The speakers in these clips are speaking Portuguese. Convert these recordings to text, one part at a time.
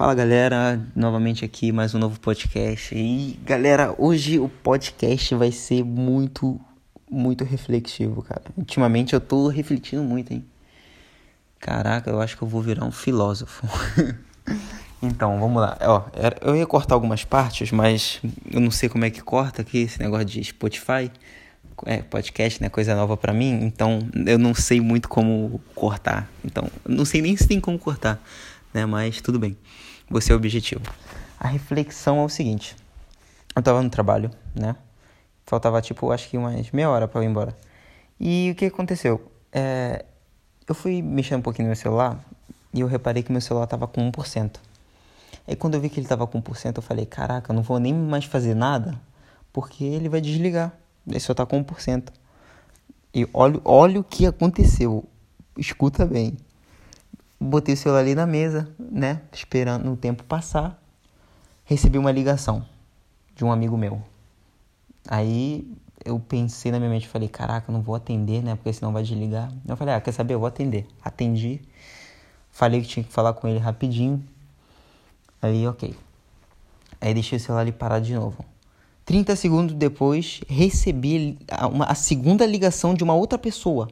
Fala galera, novamente aqui mais um novo podcast. E galera, hoje o podcast vai ser muito, muito reflexivo, cara. Ultimamente eu tô refletindo muito, hein? Caraca, eu acho que eu vou virar um filósofo. então, vamos lá. Ó, eu ia cortar algumas partes, mas eu não sei como é que corta aqui esse negócio de Spotify. É, podcast, né? Coisa nova para mim. Então, eu não sei muito como cortar. Então, não sei nem se tem como cortar, né? Mas tudo bem você é objetivo. A reflexão é o seguinte: eu tava no trabalho, né? Faltava tipo, acho que umas meia hora para eu ir embora. E o que aconteceu? É, eu fui mexendo um pouquinho no meu celular e eu reparei que meu celular tava com 1%. Aí quando eu vi que ele tava com 1%, eu falei: caraca, eu não vou nem mais fazer nada porque ele vai desligar. Ele só tá com 1%. E olha, olha o que aconteceu. Escuta bem botei o celular ali na mesa, né? Esperando o tempo passar. Recebi uma ligação de um amigo meu. Aí eu pensei na minha mente, falei, caraca, não vou atender, né? Porque senão vai desligar. Eu falei, ah, quer saber? Eu vou atender. Atendi. Falei que tinha que falar com ele rapidinho. Aí, ok. Aí deixei o celular ali parado de novo. 30 segundos depois, recebi uma, a segunda ligação de uma outra pessoa,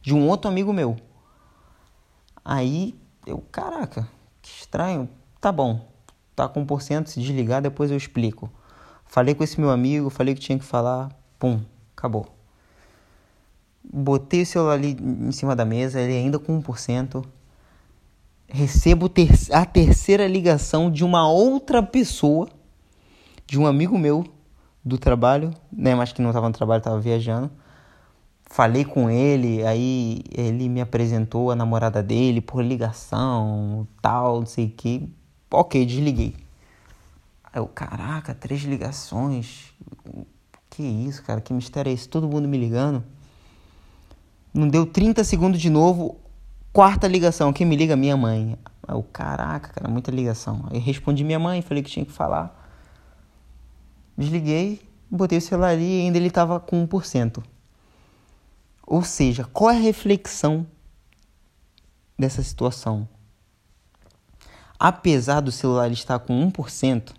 de um outro amigo meu. Aí eu, caraca, que estranho. Tá bom, tá com 1%, se desligar, depois eu explico. Falei com esse meu amigo, falei que tinha que falar, pum, acabou. Botei o celular ali em cima da mesa, ele ainda com 1%. Recebo ter a terceira ligação de uma outra pessoa, de um amigo meu do trabalho, né, mas que não estava no trabalho, estava viajando falei com ele, aí ele me apresentou a namorada dele por ligação, tal, não sei o que. Ok, desliguei. Aí eu, caraca, três ligações. Que isso, cara, que mistério é esse? Todo mundo me ligando. Não deu 30 segundos de novo, quarta ligação. Quem me liga? Minha mãe. Aí eu, caraca, cara, muita ligação. Aí respondi minha mãe, falei que tinha que falar. Desliguei, botei o celular ali e ainda ele tava com 1%. Ou seja, qual é a reflexão dessa situação? Apesar do celular estar com 1%,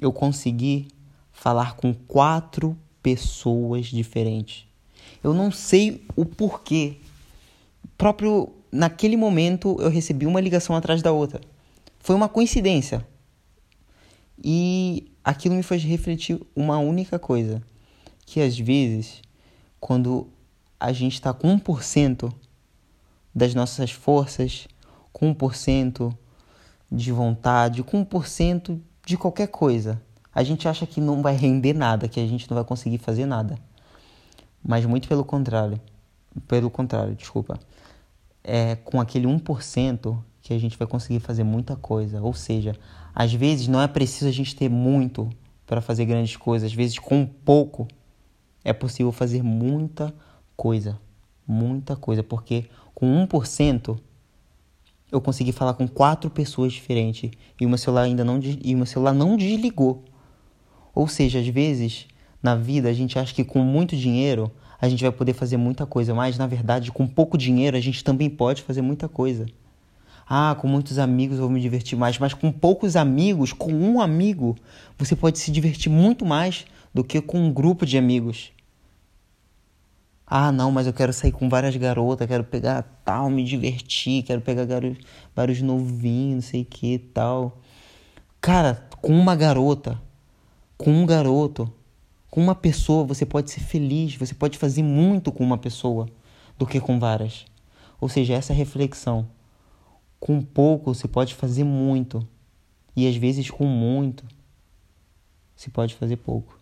eu consegui falar com quatro pessoas diferentes. Eu não sei o porquê. Próprio naquele momento eu recebi uma ligação atrás da outra. Foi uma coincidência. E aquilo me fez refletir uma única coisa, que às vezes quando a gente está com 1% das nossas forças, com 1% de vontade, com 1% de qualquer coisa. A gente acha que não vai render nada, que a gente não vai conseguir fazer nada. Mas muito pelo contrário. Pelo contrário, desculpa. É com aquele 1% que a gente vai conseguir fazer muita coisa. Ou seja, às vezes não é preciso a gente ter muito para fazer grandes coisas. Às vezes, com pouco, é possível fazer muita coisa coisa, muita coisa, porque com 1% eu consegui falar com quatro pessoas diferentes e o meu celular ainda não e o meu celular não desligou. Ou seja, às vezes na vida a gente acha que com muito dinheiro a gente vai poder fazer muita coisa, mas na verdade com pouco dinheiro a gente também pode fazer muita coisa. Ah, com muitos amigos eu vou me divertir mais, mas com poucos amigos, com um amigo, você pode se divertir muito mais do que com um grupo de amigos. Ah, não, mas eu quero sair com várias garotas, quero pegar tal, me divertir, quero pegar garotos, vários novinhos, não sei que tal. Cara, com uma garota, com um garoto, com uma pessoa, você pode ser feliz, você pode fazer muito com uma pessoa do que com várias. Ou seja, essa reflexão. Com pouco você pode fazer muito. E às vezes com muito se pode fazer pouco.